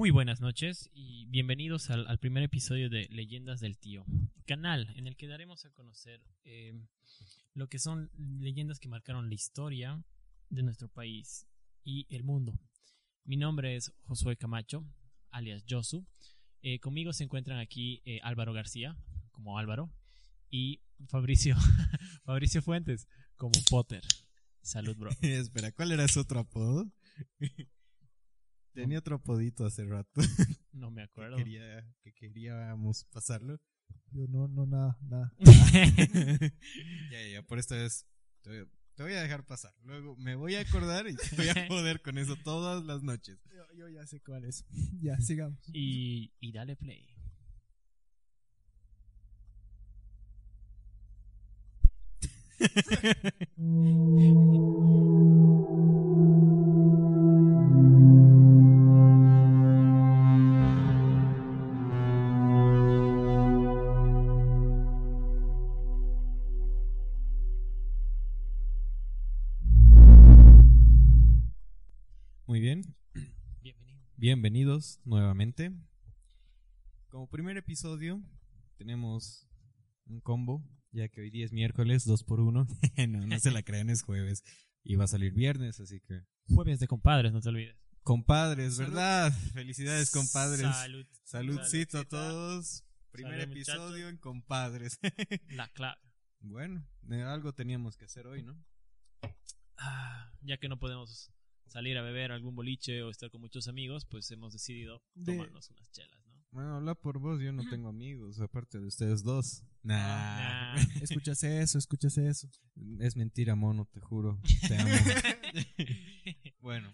Muy buenas noches y bienvenidos al, primer episodio de Leyendas del Tío, canal en el que daremos a conocer eh, lo que son leyendas que marcaron la historia de nuestro país y el mundo. Mi nombre es Josué Camacho, alias Josu. Eh, conmigo se encuentran aquí eh, Álvaro García, como Álvaro, y Fabricio, Fabricio Fuentes, como Potter. Salud, bro. Espera, ¿cuál era su otro apodo? Tenía otro apodito hace rato. No me acuerdo. Que, quería, que queríamos pasarlo. Yo no, no, nada, nada. ya, ya, por esta vez te, te voy a dejar pasar. Luego me voy a acordar y te voy a joder con eso todas las noches. Yo, yo ya sé cuál es. Ya, sigamos. y, y dale play. Bienvenidos nuevamente. Como primer episodio tenemos un combo, ya que hoy día es miércoles, dos por uno. no, no se la crean, es jueves. Y va a salir viernes, así que... Jueves de compadres, no te olvides. Compadres, ¿verdad? Felicidades, compadres. Salud. Saludcito a todos. Primer Salud, episodio muchachos. en compadres. La clave. bueno, eh, algo teníamos que hacer hoy, ¿no? Ah, ya que no podemos salir a beber algún boliche o estar con muchos amigos, pues hemos decidido De- tomarnos unas chelas, ¿no? Bueno, habla por vos, yo no tengo amigos, aparte de ustedes dos. Nah, Nah. Escuchas eso, escuchas eso. es mentira, mono, te juro. Te amo. bueno,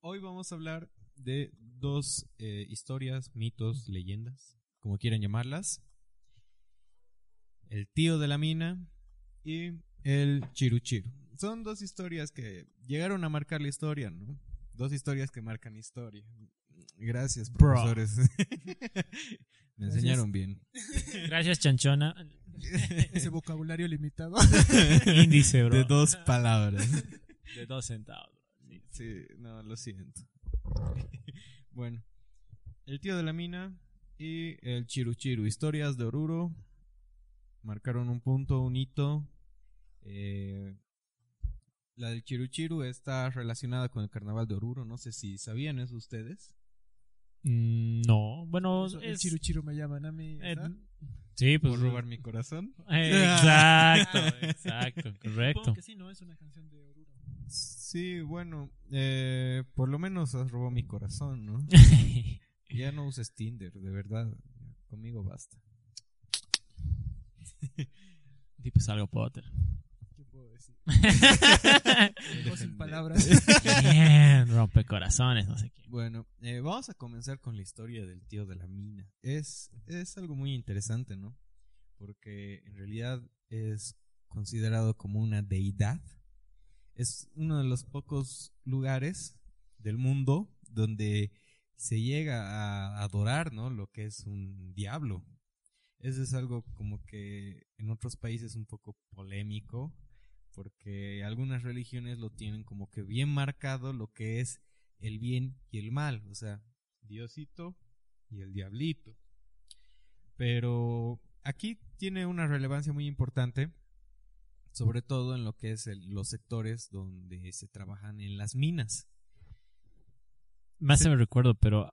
hoy vamos a hablar de dos eh, historias, mitos, leyendas, como quieran llamarlas. El tío de la mina y el chiruchiru. Son dos historias que llegaron a marcar la historia, ¿no? Dos historias que marcan historia. Gracias, profesores. Me enseñaron bien. Gracias, chanchona. Ese vocabulario limitado. Índice, bro. De dos palabras. De dos centavos. Sí. Sí, no, lo siento. bueno, el tío de la mina y el chiruchiru. Historias de Oruro marcaron un punto, un hito. Eh, la del chiruchiru está relacionada con el carnaval de Oruro. No sé si sabían eso ustedes. Mm, No, bueno, Eso, El es... chiru chiru me llaman a mí. eh, sí, pues... Por robar mi corazón. Eh, exacto, exacto, Supongo correcto. que sí, ¿no? Es una canción de Oruro. Sí, bueno, eh, por lo menos has robado mi corazón, ¿no? Ya no uses Tinder, de verdad. Conmigo basta. Di pues algo, Potter. Sin palabras. Bien, rompe corazones, no sé qué. Bueno, eh, vamos a comenzar con la historia del tío de la mina. Es, es algo muy interesante, ¿no? Porque en realidad es considerado como una deidad. Es uno de los pocos lugares del mundo donde se llega a adorar, ¿no? Lo que es un diablo. Eso es algo como que en otros países un poco polémico, porque algunas religiones lo tienen como que bien marcado lo que es el bien y el mal, o sea, Diosito y el diablito. Pero aquí tiene una relevancia muy importante, sobre todo en lo que es los sectores donde se trabajan en las minas. Más se me recuerdo, pero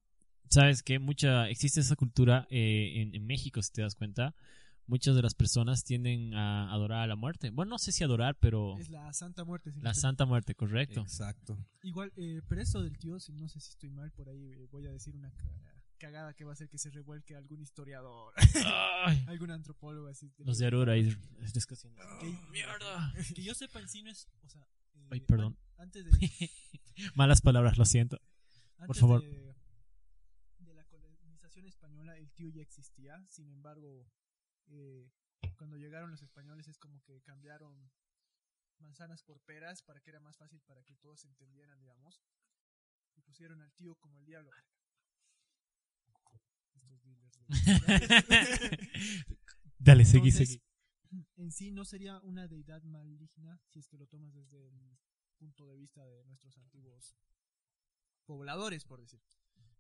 sabes que mucha existe esa cultura eh, en México, si te das cuenta. Muchas de las personas tienden a adorar a la muerte. Bueno, no sé si adorar, pero Es la Santa Muerte. si la estoy- Santa Muerte, correcto. Exacto. Igual, eh, pero eso del tío, si no sé si estoy mal, por ahí eh, voy a decir una ca- cagada que va a hacer que se revuelque algún historiador, Ay, algún antropólogo así. los de Arura ahí. Que- ¡Mierda! Que yo sepa en sí no es, o sea, eh, Ay, perdón. an- antes de, Malas palabras, lo siento. Antes favor. De, de la colonización española, el tío ya existía. Sin embargo, eh, cuando llegaron los españoles es como que cambiaron manzanas por peras para que era más fácil para que todos se entendieran, digamos. Y pusieron al tío como el diablo. Estos dealers de- Dale, seguí, seguí. En sí no sería una deidad maligna si es que lo tomas desde el punto de vista de nuestros antiguos pobladores, por decir.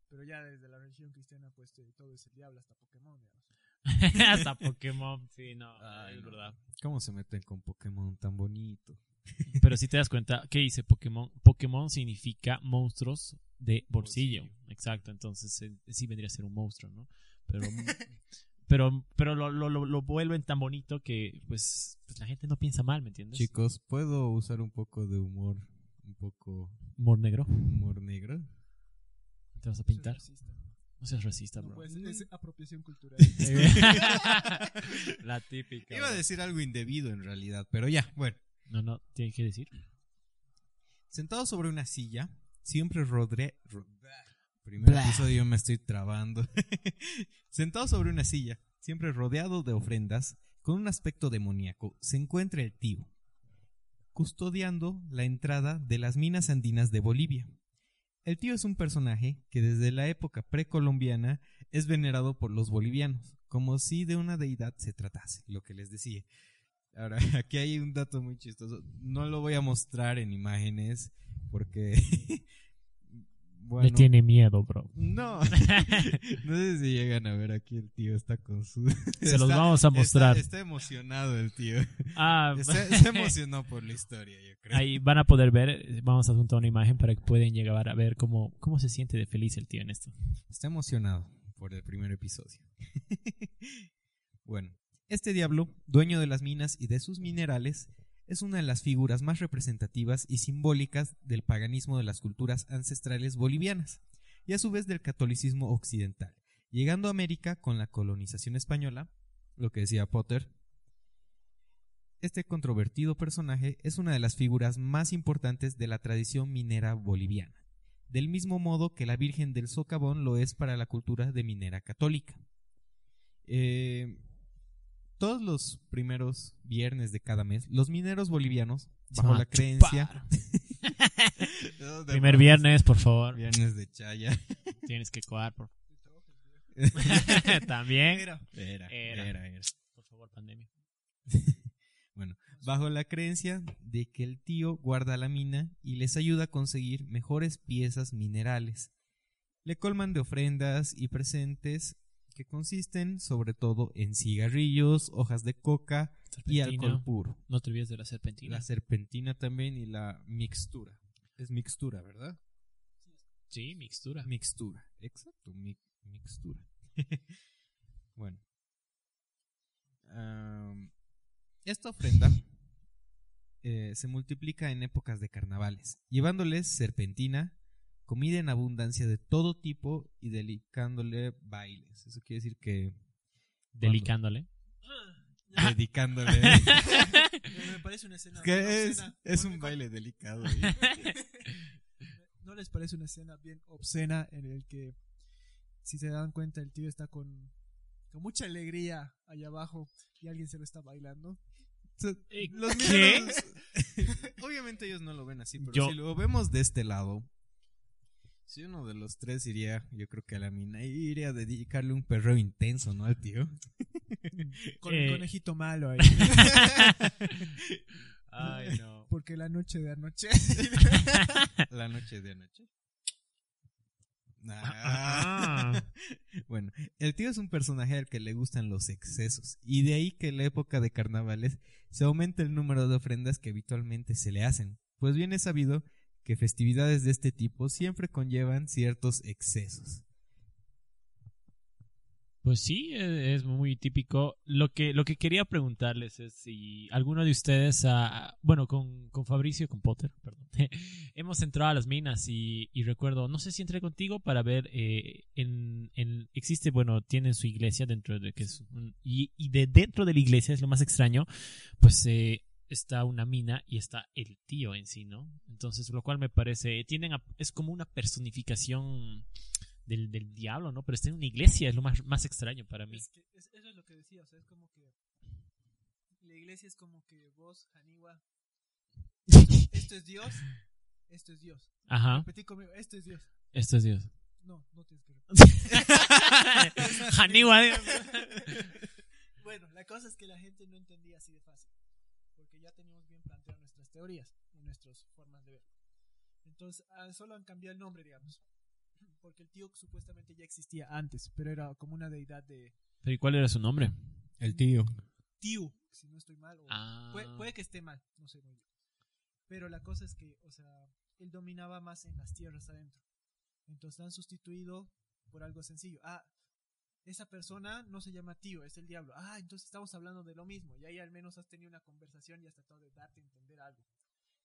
Pero ya desde la religión cristiana, pues eh, todo es el diablo, hasta Pokémon, digamos. Hasta Pokémon, sí, no, Ay, es no. verdad. ¿Cómo se meten con Pokémon tan bonito? Pero si te das cuenta, ¿qué dice Pokémon? Pokémon significa monstruos de bolsillo. Bolsillo. Exacto, entonces eh, sí vendría a ser un monstruo, ¿no? Pero, pero, pero lo, lo, lo, lo vuelven tan bonito que pues, pues la gente no piensa mal, ¿me entiendes? Chicos, ¿puedo usar un poco de humor? Un poco Humor negro. humor negro. ¿Te vas a Eso es pintar? No seas racista, No bro. puede ser, es apropiación cultural. la típica. Iba a decir algo indebido en realidad, pero ya, bueno. No, no, tienes que decir. Sentado sobre una silla, siempre rodre... ro- Primer Blah. episodio me estoy trabando. Sentado sobre una silla, siempre rodeado de ofrendas, con un aspecto demoníaco, se encuentra el tío, custodiando la entrada de las minas andinas de Bolivia. El tío es un personaje que desde la época precolombiana es venerado por los bolivianos, como si de una deidad se tratase, lo que les decía. Ahora, aquí hay un dato muy chistoso. No lo voy a mostrar en imágenes porque... bueno, Le tiene miedo, bro. no. no sé si llegan a ver aquí el tío está con su... Se los está- vamos a mostrar. Está, está emocionado el tío. Ah, se emocionó por la historia, yo creo. Ahí van a poder ver, vamos a juntar una imagen para que puedan llegar a ver cómo, cómo se siente de feliz el tío en esto. Está emocionado por el primer episodio. bueno, este diablo, dueño de las minas y de sus minerales, es una de las figuras más representativas y simbólicas del paganismo de las culturas ancestrales bolivianas y a su vez del catolicismo occidental, llegando a América con la colonización española, lo que decía Potter. Este controvertido personaje es una de las figuras más importantes de la tradición minera boliviana del mismo modo que la Virgen del Socavón lo es para la cultura de minera católica. Eh, todos los primeros viernes de cada mes, los mineros bolivianos, bajo la creencia... Primer viernes, por favor. Viernes de chaya. Tienes que coar, por También. Era, era, Era. era, era. Por favor, pandemia. Bueno, bajo la creencia de que el tío guarda la mina y les ayuda a conseguir mejores piezas minerales. Le colman de ofrendas y presentes que consisten sobre todo en cigarrillos, hojas de coca y alcohol puro. No te olvides de la serpentina. La serpentina también y la mixtura. Es mixtura, ¿verdad? Sí, mixtura. Mixtura. Exacto, mi- mixtura. bueno. Esta ofrenda eh, se multiplica en épocas de carnavales, llevándoles serpentina, comida en abundancia de todo tipo y dedicándole bailes. Eso quiere decir que... Delicándole. Dedicándole... Me parece una escena. es, obscena. es ¿No- un baile delicado. ¿eh? ¿No les parece una escena bien obscena en el que, si se dan cuenta, el tío está con, con mucha alegría allá abajo y alguien se lo está bailando? Eh, Los ¿qué? Obviamente ellos no lo ven así, pero Yo- si lo vemos de este lado, si uno de los tres iría, yo creo que a la mina, iría a dedicarle un perreo intenso, ¿no? Al tío. Con Eh. el conejito malo ahí. Ay, no. Porque la noche de anoche. La noche de anoche. Ah. Ah. Bueno, el tío es un personaje al que le gustan los excesos, y de ahí que en la época de carnavales se aumenta el número de ofrendas que habitualmente se le hacen, pues bien es sabido que festividades de este tipo siempre conllevan ciertos excesos. Pues sí, e- es muy típico. Lo que, lo que quería preguntarles es si alguno de ustedes, bueno, con, con Fabricio, con Potter, perdón, hemos entrado a las minas y, y recuerdo, no sé si entré contigo para ver, eh, en, en- existe, bueno, tienen su iglesia dentro de que es un- y, y de dentro de la iglesia es lo más extraño, pues eh, está una mina y está el tío en sí, ¿no? Entonces, lo cual me parece, tienden a- es como una personificación del, del diablo, ¿no? Pero está en una iglesia, es lo más, más extraño para mí. Es que es- eso es lo que decía, o sea, es como que la iglesia es como que vos, Haniwa, esto es Dios, esto es Dios. Ajá, Repetí conmigo, esto es Dios. esto es Dios. No, no tienes que. Haniwa. Bueno, la cosa es que la gente no entendía así de fácil, porque ya teníamos bien planteadas nuestras teorías y nuestras formas de ver. Entonces, ah, solo han cambiado el nombre, digamos, porque el tío supuestamente ya existía antes, pero era como una deidad de ¿Pero y cuál era su nombre? El tío. tío, si no estoy mal, o Ah. puede, puede que esté mal, no sé muy bien. Pero la cosa es que, o sea, él dominaba más en las tierras adentro. Entonces han sustituido por algo sencillo. Ah, esa persona no se llama tío, es el diablo. Ah, entonces estamos hablando de lo mismo. Y ahí al menos has tenido una conversación y has tratado de darte a entender algo.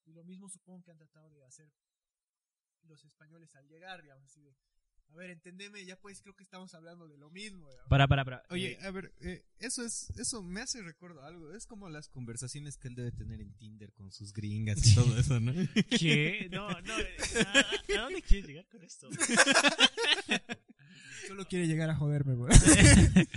Y lo mismo supongo que han tratado de hacer los españoles al llegar, digamos, así de, a ver, entendeme, ya pues creo que estamos hablando de lo mismo. digamos. Para, para, para. Oye, Eh, a ver, eh, eso es, eso me hace recuerdo algo. Es como las conversaciones que él debe tener en Tinder con sus gringas y todo eso, ¿no? ¿qué? No, no. eh, ¿A, a dónde quieres llegar con esto? Solo quiere llegar a joderme, güey.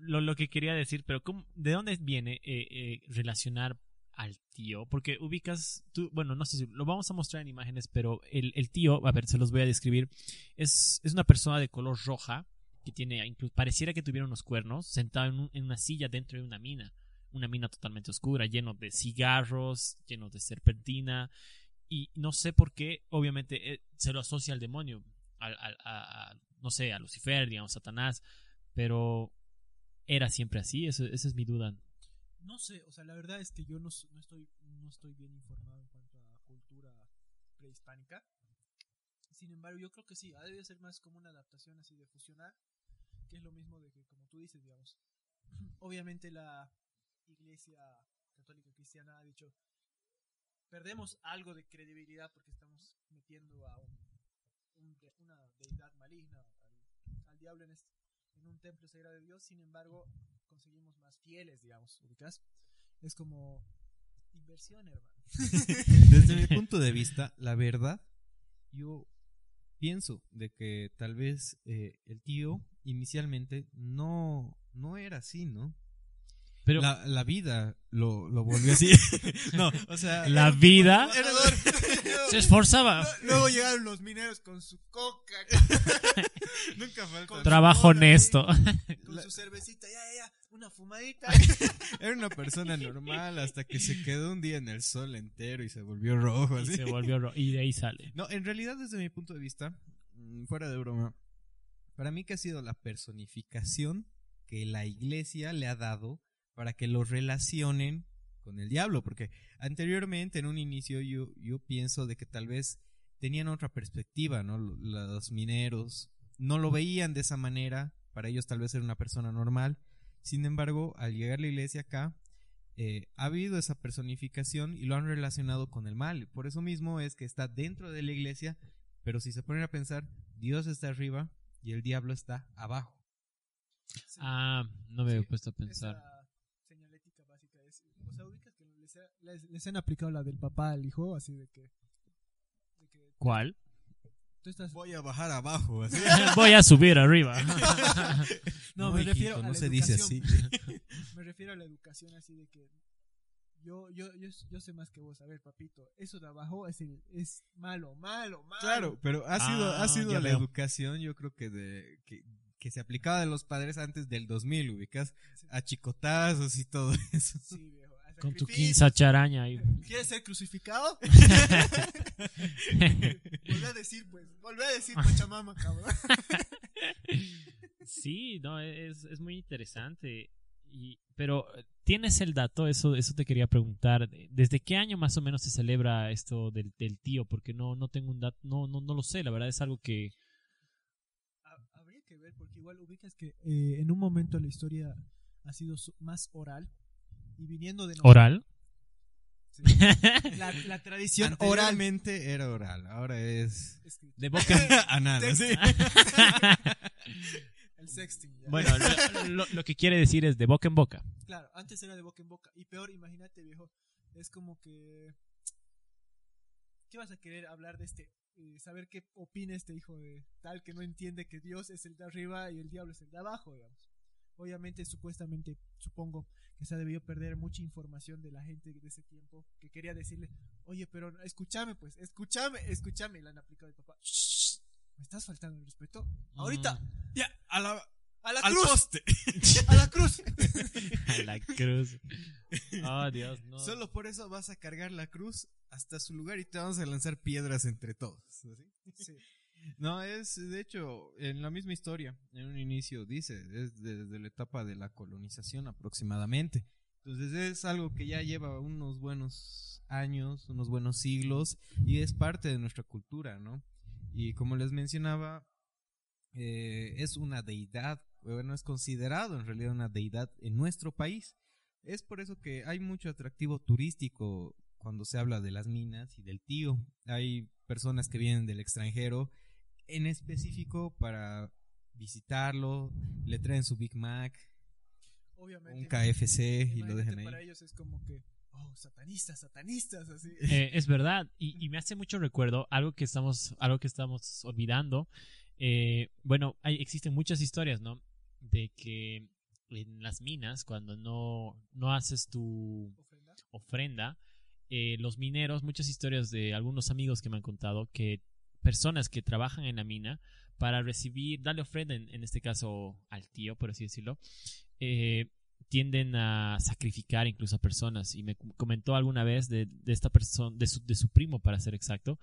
lo, lo que quería decir, pero ¿cómo- ¿de dónde viene eh, eh, relacionar al tío? Porque ubicas, tú, bueno, no sé si lo vamos a mostrar en imágenes, pero el, el tío, a ver, se los voy a describir, es, es una persona de color roja que tiene, incluso, pareciera que tuviera unos cuernos, sentado en, un- en una silla dentro de una mina, una mina totalmente oscura, lleno de cigarros, lleno de serpentina, y no sé por qué, obviamente, eh, se lo asocia al demonio, al, al- a, a- no sé, a Lucifer, digamos, Satanás, pero era siempre así, eso, esa es mi duda. No sé, o sea, la verdad es que yo no, no estoy, no estoy bien informado en cuanto a cultura prehispánica. Sin embargo, yo creo que sí, ha debido ser más como una adaptación así de fusionar, que es lo mismo de que, como tú dices, digamos. Obviamente la iglesia católica cristiana ha dicho, perdemos algo de credibilidad porque estamos metiendo a un, un de- una deidad maligna, al, al diablo en, este- en un templo sagrado de Dios, sin embargo, conseguimos más fieles, digamos, ¿ubicas? Es como inversión, hermano. Desde mi punto de vista, la verdad, yo pienso de que tal vez eh, el tío inicialmente no, no era así, ¿no? Pero la, la vida lo, lo volvió así. no, o sea, la vida se esforzaba. Luego llegaron los mineros con su coca, nunca falta. Trabajo honesto. con La- su cervecita, ya, ya, ya, una fumadita. Era una persona normal hasta que se quedó un día en el sol entero y se volvió rojo. Y Así. se volvió ro- y de ahí sale. No, en realidad desde mi punto de vista, mm, fuera de broma, para mí que ha sido la personificación que la iglesia le ha dado para que lo relacionen con el diablo, porque anteriormente en un inicio yo, yo pienso de que tal vez tenían otra perspectiva, ¿no? Los mineros no lo veían de esa manera, para ellos tal vez era una persona normal, sin embargo, al llegar la iglesia acá, eh, ha habido esa personificación y lo han relacionado con el mal. Por eso mismo es que está dentro de la iglesia, pero si se ponen a pensar, Dios está arriba y el diablo está abajo. Ah, no me había Sí, puesto a pensar. Esa señalética básica es, o sea, ubicas que les, les- han aplicado la del papá al hijo, así de que, de que ¿Cuál? tú estás... Voy a bajar abajo, así. Voy a subir arriba. No, me hijito, refiero a no la se dice así. educación. Me refiero a la educación así de que yo, yo, yo, yo sé más que vos. A ver, papito, eso de abajo es, el, es malo, malo, malo. Claro, pero ha sido, Ah, ha sido la veo. educación, yo creo que de que, que se aplicaba de los padres antes del 2000, ubicas a chicotazos y todo eso. Sí, Con tu quinza charaña ahí. ¿Quieres ser crucificado? Volvé a decir, pues. Volvé a decir Pachamama, cabrón. Sí, no, es, es muy interesante. Y, pero, ¿tienes el dato? Eso, eso te quería preguntar. ¿Desde qué año más o menos se celebra esto del, del tío? Porque no, no tengo un dato, no, no, no lo sé, la verdad es algo que... Ha- Habría que ver, porque igual ubicas que eh, en un momento la historia ha sido más oral. Y viniendo de nosotros- ¿Oral? Sí. La, la tradición oral. Oralmente era oral, ahora es. De boca... anal, Texto. ¿sí? El sexting. ya. Bueno, lo, lo- lo que quiere decir es de boca en boca. Claro, antes era de boca en boca. Y peor, imagínate, viejo. Es como que. ¿Qué vas a querer hablar de este? eh, saber qué opina este hijo de tal que no entiende que Dios es el de arriba y el diablo es el de abajo, digamos. Obviamente, supuestamente, supongo que se ha debido perder mucha información de la gente de ese tiempo que quería decirle, oye, pero escúchame, pues, escúchame, escúchame. Y le han aplicado el papá. "Shh, ¿Me estás faltando el respeto? Ahorita, Mm. Ya, a la, a la al cruz, poste. a la cruz. A la cruz. Oh, Dios, no. Solo por eso vas a cargar la cruz hasta su lugar y te vamos a lanzar piedras entre todos. Sí. No, es de hecho en la misma historia. En un inicio dice, es desde la etapa de la colonización aproximadamente. Entonces es algo que ya lleva unos buenos años, unos buenos siglos y es parte de nuestra cultura, ¿no? Y como les mencionaba, eh, es una deidad, bueno, es considerado en realidad una deidad en nuestro país. Es por eso que hay mucho atractivo turístico cuando se habla de las minas y del tío. Hay personas que vienen del extranjero en específico para visitarlo, le traen su Big Mac, Obviamente. un KFC y lo dejan ahí. Para ellos es como que, oh, satanistas, satanistas, así. Eh, es verdad y, y me hace mucho recuerdo algo que estamos algo que estamos olvidando Eh, bueno hay, existen muchas historias no de que en las minas cuando no no haces tu Ofrenda. ofrenda eh, los mineros muchas historias de algunos amigos que me han contado que personas que trabajan en la mina para recibir darle ofrenda en, en este caso al tío por así decirlo eh, tienden a sacrificar incluso a personas. Y me com- comentó alguna vez de, de esta persona, de su, de su primo, para ser exacto,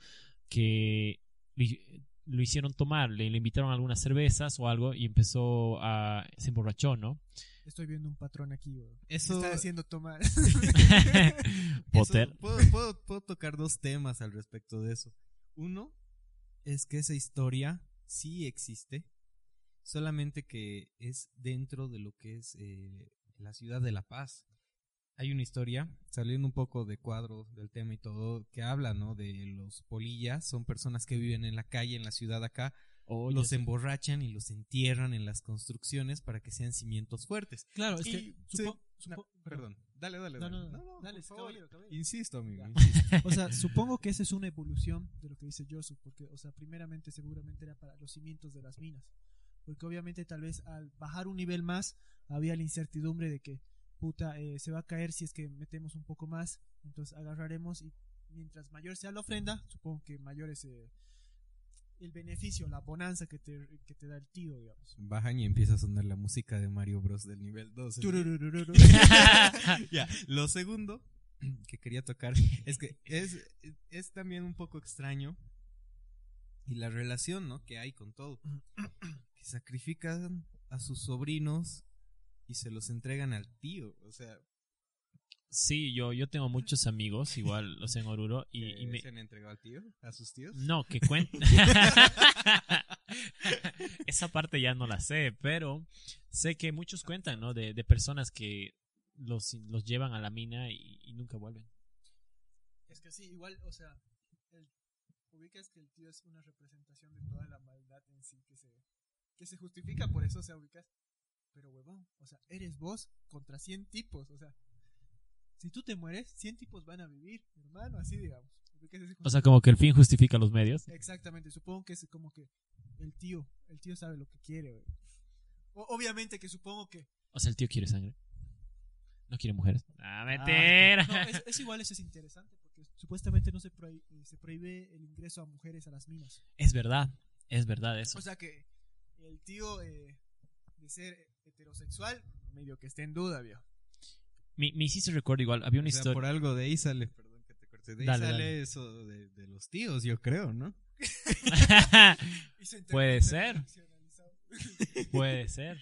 que lo, hi- lo hicieron tomar, le, le invitaron algunas cervezas o algo y empezó a. se emborrachó, ¿no? Estoy viendo un patrón aquí, güey. Eso, Está haciendo tomar. Potter. eso- puedo, puedo- puedo tocar dos temas al respecto de eso. Uno es que esa historia sí existe, solamente que es dentro de lo que es eh, la ciudad de La Paz. Hay una historia, saliendo un poco de cuadro del tema y todo, que habla, ¿no? De los polillas, son personas que viven en la calle, en la ciudad acá, Oh, los emborrachan y los entierran en las construcciones para que sean cimientos fuertes. Claro, es Y que. Supo- no, supo- perdón, dale, dale, dale. no, no. Dale, caballero, caballero. Insisto, amigo. Insisto. O sea, supongo que esa es una evolución de lo que dice Josu, porque, o sea, primeramente seguramente era para los cimientos de las minas. Porque obviamente tal vez al bajar un nivel más había la incertidumbre de que, puta, eh, se va a caer si es que metemos un poco más. Entonces agarraremos y mientras mayor sea la ofrenda, supongo que mayor es eh, el beneficio, la bonanza que te, que te da el tío, digamos. Bajan y empieza a sonar la música de Mario Bros. del nivel 2. Turururururu. ya, lo segundo que quería tocar es que es, es también un poco extraño y la relación ¿no? que hay con todo. Que sacrifican a sus sobrinos y se los entregan al tío. O sea, Sí, yo, yo tengo muchos amigos, igual, sea, en Oruro, y, y ¿que me, ¿se han entregado al tío? ¿A sus tíos? No, que cuenten. Esa parte ya no la sé, pero sé que muchos cuentan, ¿no? De, de personas que los, los llevan a la mina y, y nunca vuelven. Es que sí, igual, o sea, el, ubicas que el tío es una representación de toda la maldad en sí que se, que se justifica por eso, o sea, ubicas. Pero huevón, o sea, eres vos contra 100 tipos, o sea, si tú te mueres, 100 tipos van a vivir, hermano, así digamos. O sea, como que el fin justifica los medios. Exactamente, supongo que es como que el tío, el tío sabe lo que quiere, güey. O- obviamente que supongo que O sea, el tío quiere sangre. No quiere mujeres. Ah, Ah, mentira. no, es, es igual, eso es interesante, porque supuestamente no se, prohí- eh, se prohíbe el ingreso a mujeres a las minas. Es verdad, es verdad eso. O sea que el tío eh, de ser heterosexual, medio que esté en duda, viejo. Me, me hiciste recuerdo igual, había una O sea, historia. por algo de ahí sale, perdón que te corte, de ahí Dale, sale dale. eso de, de los tíos, yo creo, ¿no? Y se inter- Puede ser. Puede ser.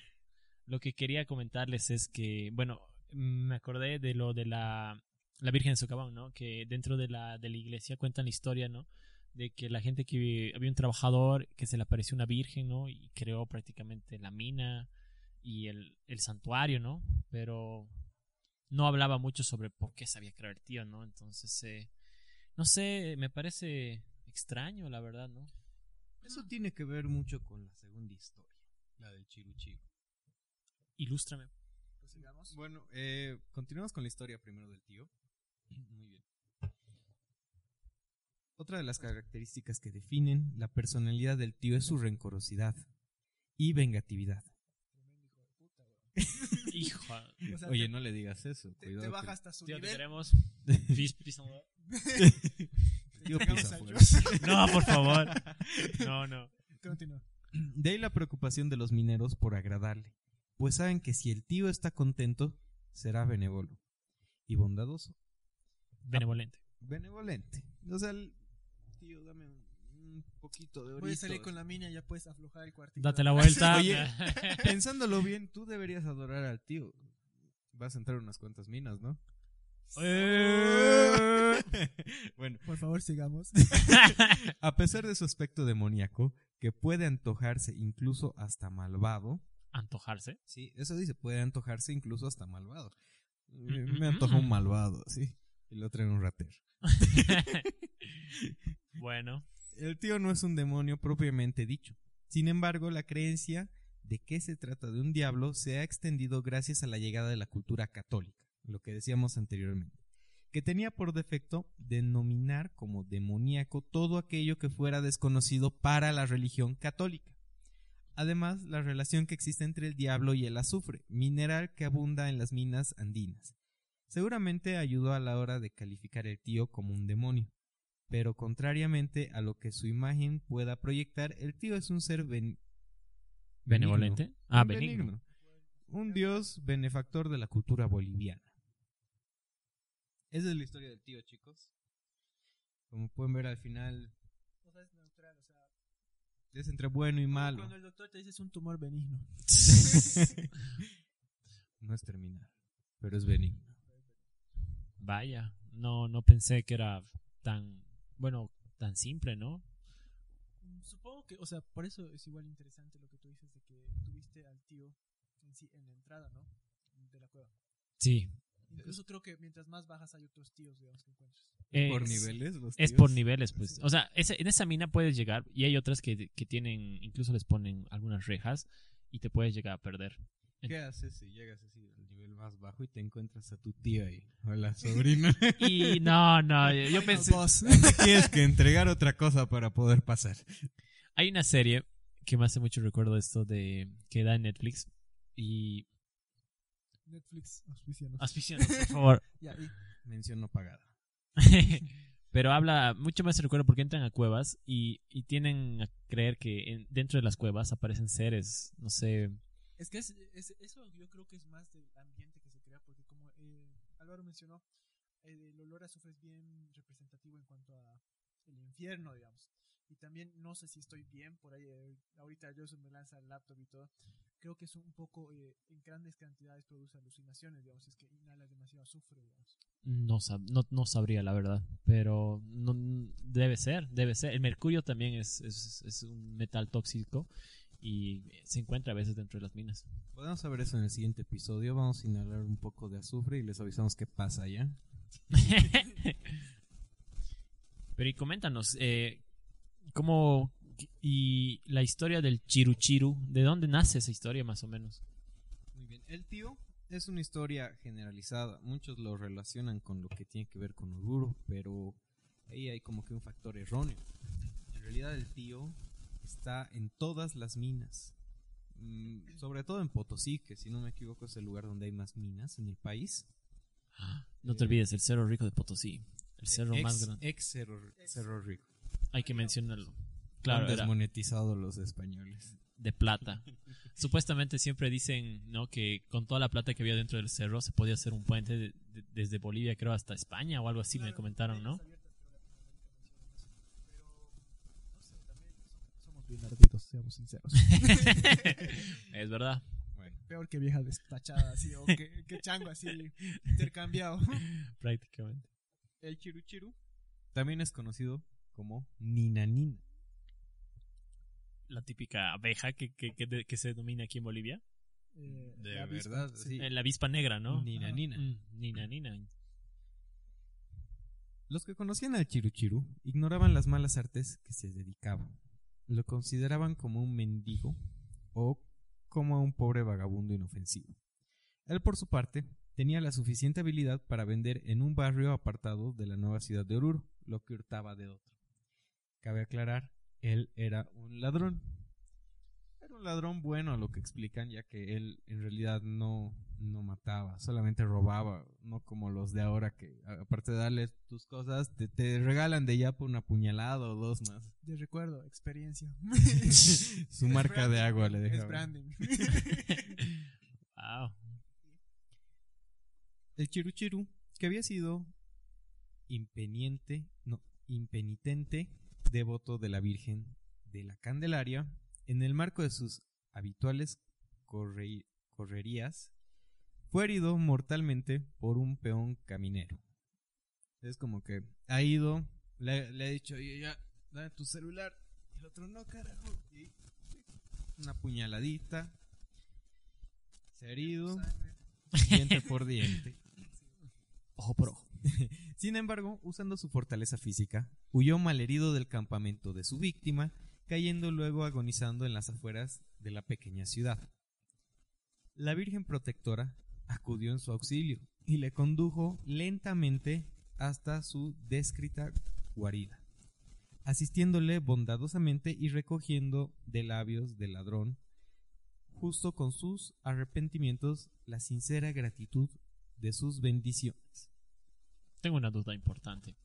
Lo que quería comentarles es que, bueno, me acordé de lo de la, la Virgen de Socavón, ¿no? Que dentro de la, de la iglesia cuentan la historia, ¿no? De que la gente que había un trabajador que se le apareció una virgen, ¿no? Y creó prácticamente la mina y el, el santuario, ¿no? Pero no hablaba mucho sobre por qué sabía crear el tío, ¿no? Entonces, eh, no sé, me parece extraño, la verdad, ¿no? Eso tiene que ver mucho con la segunda historia. La del Chiru Chiru. Ilústrame. Prosigamos. Bueno, eh, continuamos con la historia primero del tío. Muy bien. Otra de las características que definen la personalidad del tío es su rencorosidad y vengatividad. Tremendo hijo de puta, weón. Hijo. O sea, Oye, te, no le digas eso. te- cuidado te que- baja hasta su Tío, te nivel. queremos. Te Tío entregamos pisa. No, por favor. No, no. Continúa. De ahí la preocupación de los mineros por agradarle, pues saben que si el tío está contento, será benévolo y bondadoso. Benevolente. Benevolente. O sea, el tío, dame un, poquito de Voy a oritos. salir con la mina y ya puedes aflojar el cuartito. Date la vuelta. Oye. Pensándolo bien, tú deberías adorar al tío. Vas a entrar unas cuantas minas, ¿no? Eh. bueno, Por favor, sigamos. a pesar de su aspecto demoníaco, que puede antojarse incluso hasta malvado. Antojarse. Sí, eso dice, puede antojarse incluso hasta malvado. Me, me antoja un malvado, sí. Y lo traen un ratero. bueno. El tío no es un demonio propiamente dicho. Sin embargo, la creencia de que se trata de un diablo se ha extendido gracias a la llegada de la cultura católica, lo que decíamos anteriormente, que tenía por defecto denominar como demoníaco todo aquello que fuera desconocido para la religión católica. Además, la relación que existe entre el diablo y el azufre, mineral que abunda en las minas andinas. Seguramente ayudó a la hora de calificar el tío como un demonio pero contrariamente a lo que su imagen pueda proyectar, el tío es un ser ben- Benevolente. Ah, un benigno. Un dios benefactor de la cultura boliviana. Esa es la historia del tío, chicos. Como pueden ver al final, O sea, es neutral, o sea, es entre bueno y malo. Cuando el doctor te dice es un tumor benigno. no es terminal, pero es benigno. Vaya. No, no pensé que era tan. Bueno, tan simple, ¿no? Supongo que, o sea, por eso es igual interesante lo que tú dices de que tuviste al tío en sí en la entrada, ¿no? De la cueva. Sí. Incluso creo que mientras más bajas hay otros tíos, digamos, que encuentras. por Es- niveles, los Es tíos. por niveles, pues. O sea, ese- en esa mina puedes llegar y hay otras que, que tienen, incluso les ponen algunas rejas y te puedes llegar a perder. ¿Qué haces si llegas así más bajo y te encuentras a tu tío ahí? Hola, sobrino. Y no, no, yo Final pensé. Tienes que entregar otra cosa para poder pasar. Hay una serie que me hace mucho recuerdo de esto de que da en Netflix y. Netflix, auspícianos. Auspícianos, por favor. Ya, y Mención no pagada. Pero habla, mucho más se recuerda porque entran a cuevas y, y tienen a creer que en- dentro de las cuevas aparecen seres, no sé. Es que es, es- eso yo creo que es más del ambiente que se crea, porque como eh, Álvaro mencionó, eh, el olor a azufre es bien representativo en cuanto a el infierno, digamos. Y también no sé si estoy bien por ahí, eh, ahorita yo me lanza el laptop y todo. Creo que es un poco, eh, en grandes cantidades produce alucinaciones, digamos, es que inhalas demasiado azufre, digamos. No, sab- no, no sabría la verdad, pero no, debe ser, debe ser. El mercurio también es, es un metal tóxico y se encuentra a veces dentro de las minas. Podemos saber eso en el siguiente episodio. Vamos a inhalar un poco de azufre y les avisamos qué pasa ya. Pero y coméntanos, eh, ¿cómo y la historia del Chiruchiru, ¿de dónde nace esa historia más o menos? Muy bien. El tío es una historia generalizada. Muchos lo relacionan con lo que tiene que ver con Oruro, pero ahí hay como que un factor erróneo. En realidad el tío está en todas las minas. Mm, sobre todo en Potosí, que si no me equivoco es el lugar donde hay más minas en el país. No te olvides, el Cerro Rico de Potosí, el cerro ex, más grande. Ex Cerro, Cerro Rico. Hay que mencionarlo. Claro, era desmonetizado los españoles. de plata. Supuestamente siempre dicen, ¿no? Que con toda la plata que había dentro del cerro se podía hacer un puente de- de- desde Bolivia, creo, hasta España o algo así me comentaron, ¿no? no sé, también so- somos bien ardidos, seamos sinceros. es verdad. Bueno, Peor que vieja despachada, así, o que, que chango así, intercambiado. Prácticamente. el chiruchiru también es conocido como ninanina. La típica abeja que, que, que, de- que se domina aquí en Bolivia. Eh, De la avispa, verdad, sí. sí. La avispa negra, ¿no? Nina, nina. Mm, Nina, nina. Los que conocían al chiruchiru ignoraban las malas artes que se dedicaba. Lo consideraban como un mendigo o como un pobre vagabundo inofensivo. Él, por su parte, tenía la suficiente habilidad para vender en un barrio apartado de la nueva ciudad de Oruro, lo que hurtaba de otro. Cabe aclarar, él era un ladrón. Era un ladrón bueno a lo que explican, ya que él en realidad no, no mataba, solamente robaba, no como los de ahora que aparte de darle tus cosas, te, te regalan de ya por una puñalada o dos más. De recuerdo, experiencia. Su marca de agua le Es dejaba. branding. Wow. El chiruchiru, que había sido impeniente, no, impenitente devoto de la Virgen de la Candelaria, en el marco de sus habituales corre- correrías, fue herido mortalmente por un peón caminero. Es como que ha ido, le, le ha dicho, "Oye, ya, dame tu celular. Y el otro, no, carajo. Y una puñaladita. Se ha herido, diente por diente. Ojo por ojo. Sin embargo, usando su fortaleza física, huyó malherido del campamento de su víctima, cayendo luego agonizando en las afueras de la pequeña ciudad. La Virgen Protectora acudió en su auxilio y le condujo lentamente hasta su descrita guarida, asistiéndole bondadosamente y recogiendo de labios del ladrón, justo con sus arrepentimientos, la sincera gratitud de sus bendiciones. Tengo una duda importante.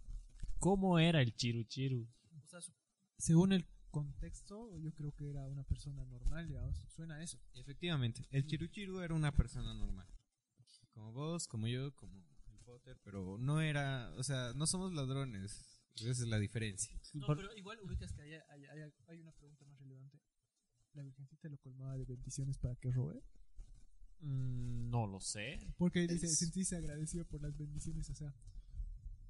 ¿Cómo era el chiru chiru? O sea, su- según el contexto, yo creo que era una persona normal, digamos. Suena a eso. Efectivamente, el Chiruchiru era una persona normal. Como vos, como yo, como el Potter, pero no era, o sea, no somos ladrones. Esa es la diferencia. No, pero igual ubicas que hay, hay, hay- hay una pregunta más relevante. ¿La Virgencita lo colmaba de bendiciones para que robe? Mm, no lo sé. Porque dice, Es- sentirse agradecido por las bendiciones, o sea,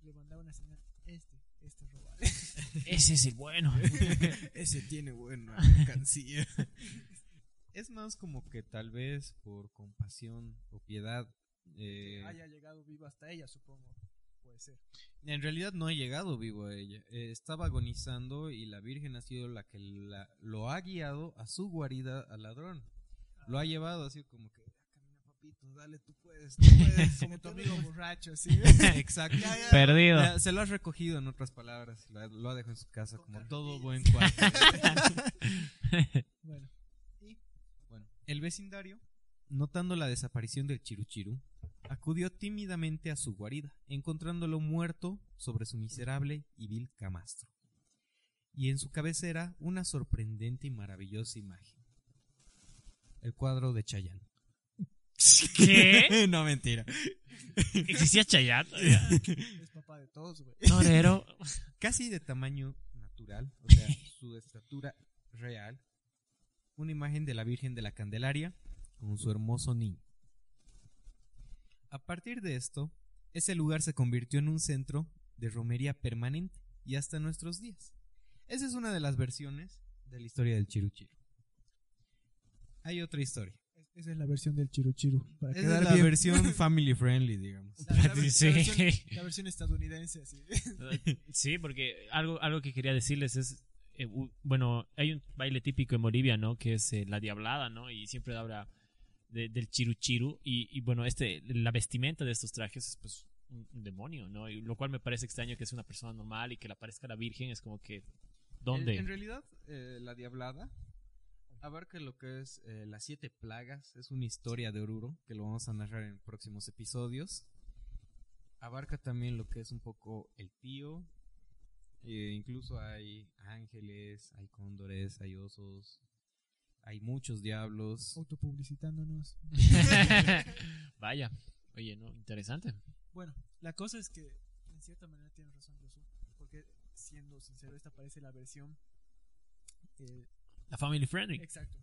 le mandaba una señal, este, este es robar. Ese es el bueno. Ese tiene buena mercancía. es más como que tal vez por compasión o piedad. Eh, haya llegado vivo hasta ella, supongo. Puede ser. En realidad no ha llegado vivo a ella. Eh, estaba agonizando y la Virgen ha sido la que la- lo ha guiado a su guarida al ladrón. Lo ha llevado así como que, "Ya, camina papito, dale, tú puedes, tú puedes. Como tu amigo borracho, así. Exacto. Perdido. Ya, se lo has recogido en otras palabras, lo ha, lo ha dejado en su casa Con como todo buen cuate. bueno, Bueno, el vecindario, notando la desaparición del Chiruchiru, acudió tímidamente a su guarida, encontrándolo muerto sobre su miserable y vil camastro. Y en su cabecera una sorprendente y maravillosa imagen. El cuadro de Chayán. ¿Qué? no, mentira. ¿Existía Chayat? es papá de todos, güey. Torero. Casi de tamaño natural, o sea, su estatura real. Una imagen de la Virgen de la Candelaria con su hermoso niño. A partir de esto, ese lugar se convirtió en un centro de romería permanente y hasta nuestros días. Esa es una de las versiones de la historia del Chiruchiru. Hay otra historia. Es- Esa es la versión del Chiru Chiru. Para Esa es la bien. versión family friendly, digamos. La, la la Sí. versión, la versión estadounidense, así. Sí, porque algo, algo que quería decirles es, eh, bueno, hay un baile típico en Bolivia, ¿no? Que es eh, la diablada, ¿no? Y siempre habla de- del chiru chiru y, y, bueno, este, la vestimenta de estos trajes es pues un, demonio, ¿no? Y lo cual me parece extraño que es una persona normal y que le aparezca la Virgen es como que, ¿dónde? En, en realidad, eh, la Diablada abarca lo que es eh, las siete plagas. Es una historia de Oruro que lo vamos a narrar en próximos episodios. Abarca también lo que es un poco el tío. eh, incluso hay ángeles, hay cóndores, hay osos, hay muchos diablos. Autopublicitándonos. Vaya, oye, ¿no? Interesante. Bueno, la cosa es que en cierta manera tienes razón, Josu, porque siendo sincero, esta parece la versión. eh, La family friendly. exacto.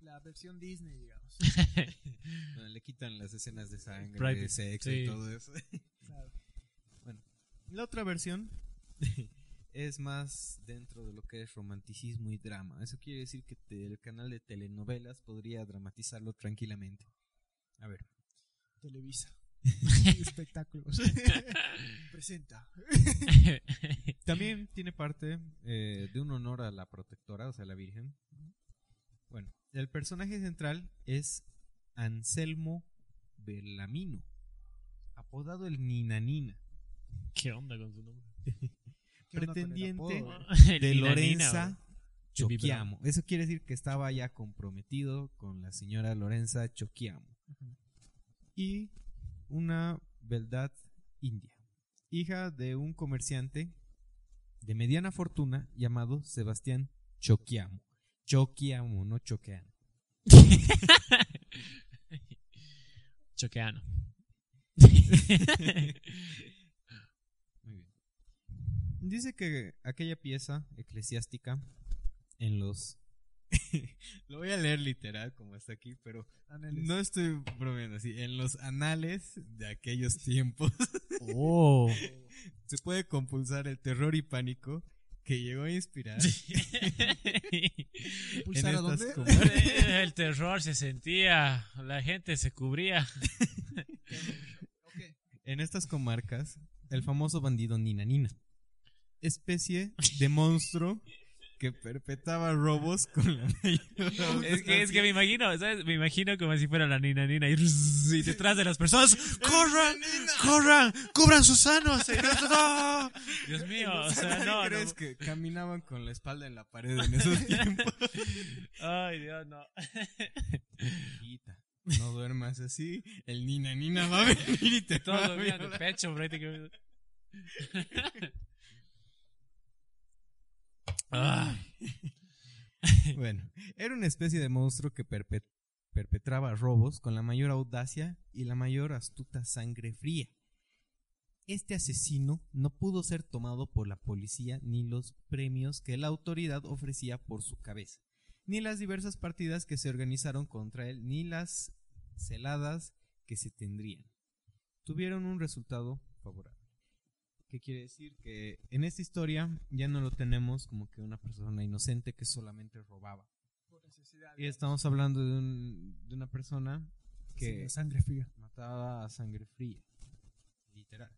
La versión Disney, digamos. Bueno, le quitan las escenas de sangre, Private, de sexo sí. y todo eso. Claro. La otra versión es más dentro de lo que es romanticismo y drama. Eso quiere decir que te- el canal de telenovelas podría dramatizarlo tranquilamente. A ver. Televisa. Espectáculos. Presenta. También tiene parte eh, de un honor a la protectora, o sea, la Virgen. Bueno, el personaje central es Anselmo Belamino, apodado el Nina Nina, ¿Qué onda con su nombre? ¿Qué onda con el pretendiente de Lorenza Choquiamo. Eso quiere decir que estaba ya comprometido con la señora Lorenza Choquiamo. Y una beldad india, hija de un comerciante de mediana fortuna llamado Sebastián Choquiamo. Choquiamo, no Choqueano. Choqueano. Dice que aquella pieza eclesiástica en los... Lo voy a leer literal como está aquí, pero no estoy bromeando así. En los anales de aquellos tiempos Oh. se puede compulsar el terror y pánico que llegó a inspirar en ¿Pulsar a estas dónde? El terror se sentía, la gente se cubría. En estas comarcas el famoso bandido Nina Nina, especie de monstruo que perpetraba robos con la Es que, es que me imagino, ¿sabes? Me imagino como si fuera la nina nina y, y detrás de las personas, ¡corran! ¡corran! ¡Cubran sus sanos! ¡No! Dios mío, o sea, no, ¿Crees no. que caminaban con la espalda en la pared en esos tiempos? Ay, Dios, no. No duermas así, el Nina Nina va a venir y te va Todos a pecho, prácticamente. Bueno, era una especie de monstruo que perpe- perpetraba robos con la mayor audacia y la mayor astuta sangre fría. Este asesino no pudo ser tomado por la policía ni los premios que la autoridad ofrecía por su cabeza, ni las diversas partidas que se organizaron contra él, ni las celadas que se tendrían. Tuvieron un resultado favorable. ¿Qué quiere decir? Que en esta historia ya no lo tenemos como que una persona inocente que solamente robaba. Por necesidad. Y estamos hablando de, un- de una persona que sangre fría. mataba a sangre fría. Literal.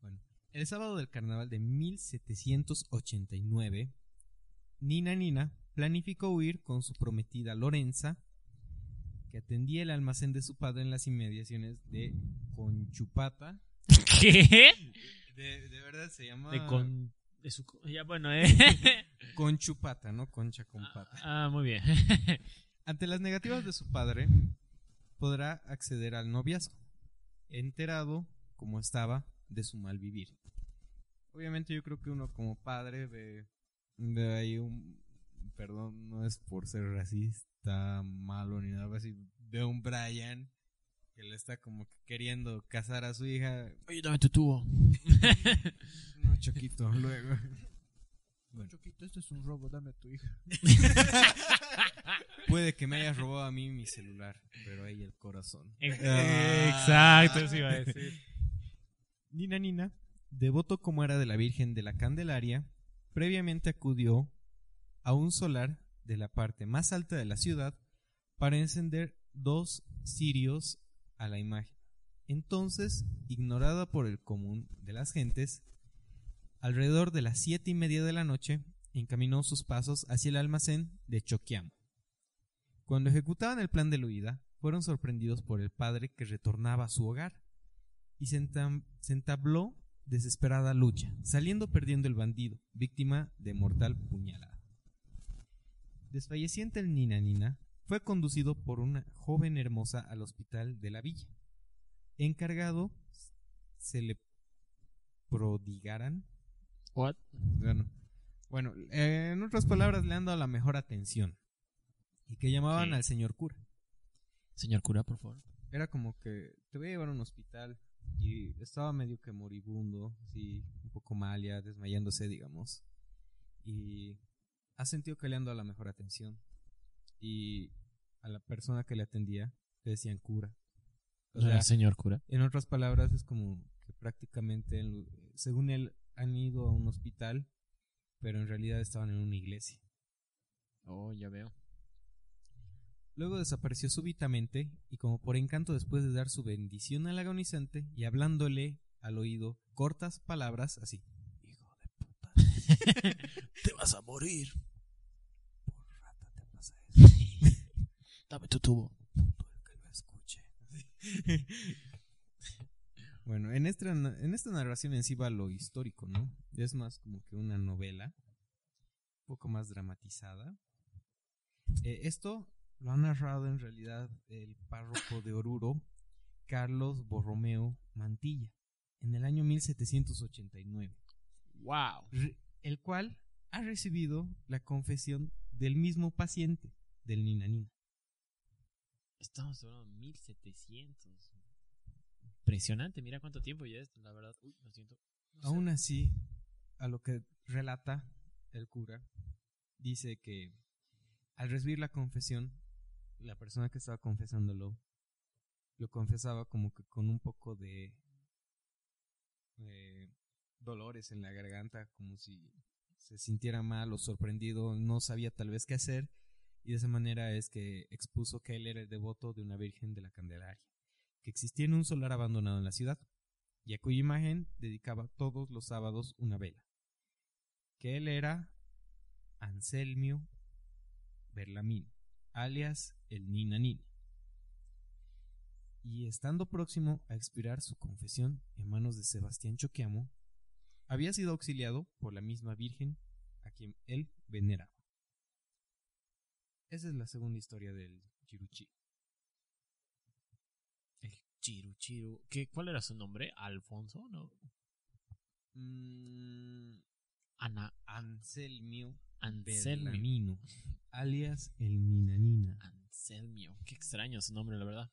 Bueno, el sábado del carnaval de 1789, Nina Nina planificó huir con su prometida Lorenza, que atendía el almacén de su padre en las inmediaciones de Conchupata. ¿Qué? De, de verdad se llama De con. De su. Ya, bueno, eh. Conchupata, ¿no? Concha con pata. Ah, muy bien. Ante las negativas de su padre, podrá acceder al noviazgo, enterado como estaba de su mal vivir. Obviamente yo creo que uno como padre ve, ve ahí un... Perdón, no es por ser racista, malo ni nada así. Ve un Brian que le está como que queriendo casar a su hija. Oye, dame tu tubo. No, choquito, luego. Bueno. Choquito, esto es un robo, dame a tu hija. Puede que me hayas robado a mí mi celular, pero ahí el corazón. Ex- Ah. Exacto, eso iba a decir. Nina Nina, devoto como era de la Virgen de la Candelaria, previamente acudió a un solar de la parte más alta de la ciudad para encender dos cirios a la imagen. Entonces, ignorada por el común de las gentes, alrededor de las siete y media de la noche, encaminó sus pasos hacia el almacén de Choquiamo. Cuando ejecutaban el plan de la huida, fueron sorprendidos por el padre que retornaba a su hogar y se, entabló desesperada lucha, saliendo perdiendo el bandido, víctima de mortal puñalada. Desfalleciente el Nina Nina, fue conducido por una joven hermosa al hospital de la villa. Encargado se le prodigaran. What? Bueno, bueno, eh, en otras palabras, le han dado la mejor atención. Y que llamaban al señor cura. Señor cura, por favor. era como que te voy a llevar a un hospital y estaba medio que moribundo, sí, un poco mal ya, desmayándose, digamos. Y ha sentido que le han dado la mejor atención. Y a la persona que le atendía le decían cura. O sea, señor cura. en otras palabras, es como que prácticamente, según él, han ido a un hospital, pero en realidad estaban en una iglesia. Oh, ya veo. Luego desapareció súbitamente y como por encanto después de dar su bendición al agonizante y hablándole al oído cortas palabras así. Hijo de puta. Te vas a morir. Por rata te Dame tu tubo. que lo escuche. bueno, en esta, en esta narración en sí va lo histórico, ¿no? Es más como que una novela, un poco más dramatizada. Eh, esto lo ha narrado en realidad el párroco de Oruro, Carlos Borromeo Mantilla, en el año 1789. Wow. El cual ha recibido la confesión del mismo paciente, del Nina Nina. Estamos hablando de 1700. Impresionante, mira cuánto tiempo ya es, la verdad. Uy, lo siento. Aún así, a lo que relata el cura, dice que al recibir la confesión, la persona que estaba confesándolo lo confesaba como que con un poco de dolores en la garganta, como si se sintiera mal o sorprendido, no sabía tal vez qué hacer, y de esa manera es que expuso que él era el devoto de una Virgen de la Candelaria, que existía en un solar abandonado en la ciudad y a cuya imagen dedicaba todos los sábados una vela. Que él era Anselmio Berlamino, alias el Nina Nina. Y estando próximo a expirar su confesión en manos de Sebastián Choqueamo, había sido auxiliado por la misma Virgen a quien él veneraba. Esa es la segunda historia del Chiruchi. El Chiru Chiru. ¿Qué, ¿Cuál era su nombre? ¿Alfonso? ¿No? Mm, Ana. Anselmio Anselmio. Alias el Nina Nina. Anselmio. Qué extraño su nombre, la verdad.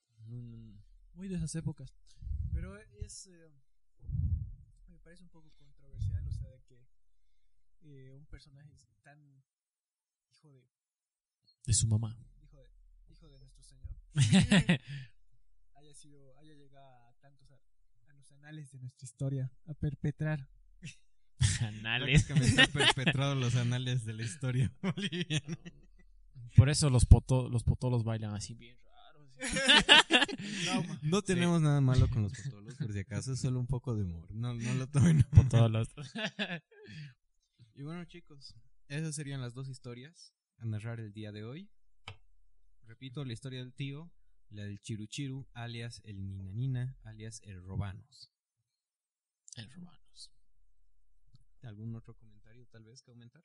Muy de esas épocas. Pero es. eh, me parece un poco controversial, o sea, de que eh, un personaje tan. hijo de. De su mamá. hijo de, hijo de nuestro Señor haya sido. haya llegado a tantos. a, a los anales de nuestra historia, a perpetrar. Anales. Prácticamente ha perpetrado los anales de la historia boliviana. Por eso los, poto, los potolos bailan así bien raros. No tenemos nada malo con los potolos, por si acaso, es solo un poco de humor. No, no lo tomen. Potolos. Y bueno, chicos, esas serían las dos historias a narrar el día de hoy. Repito, la historia del tío, la del Chiruchiru, alias el Nina Nina, alias el Robanos. El romanos. ¿Algún otro comentario tal vez que aumentar?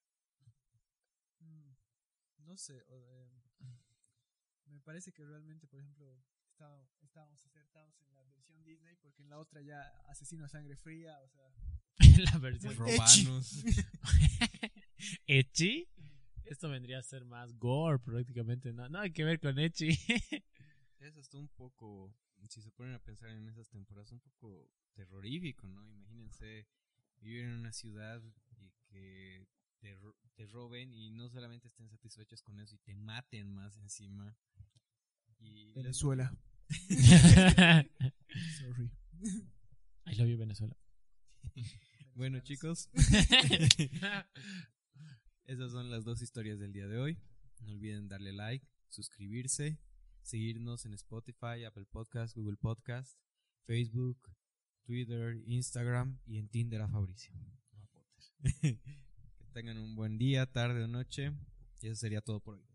Mm, No sé. o, eh, me parece que realmente, por ejemplo, está- estábamos acertados en la versión Disney, porque en la otra ya asesino a sangre fría, o sea. la versión Robanos. Echi. Esto vendría a ser más gore prácticamente. No, nada que ver con Echi. es hasta un poco, si se ponen a pensar en esas temporadas, un poco terrorífico, ¿no? Imagínense vivir en una ciudad y que te roben y no solamente estén satisfechos con eso y te maten más encima. Y Venezuela. Sorry. I love you, Venezuela. Bueno, chicos, esas son las dos historias del día de hoy. No olviden darle like, suscribirse, seguirnos en Spotify, Apple Podcast, Google Podcast, Facebook, Twitter, Instagram y en Tinder a Fabricio. que tengan un buen día, tarde o noche. Y eso sería todo por hoy.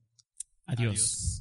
Adiós.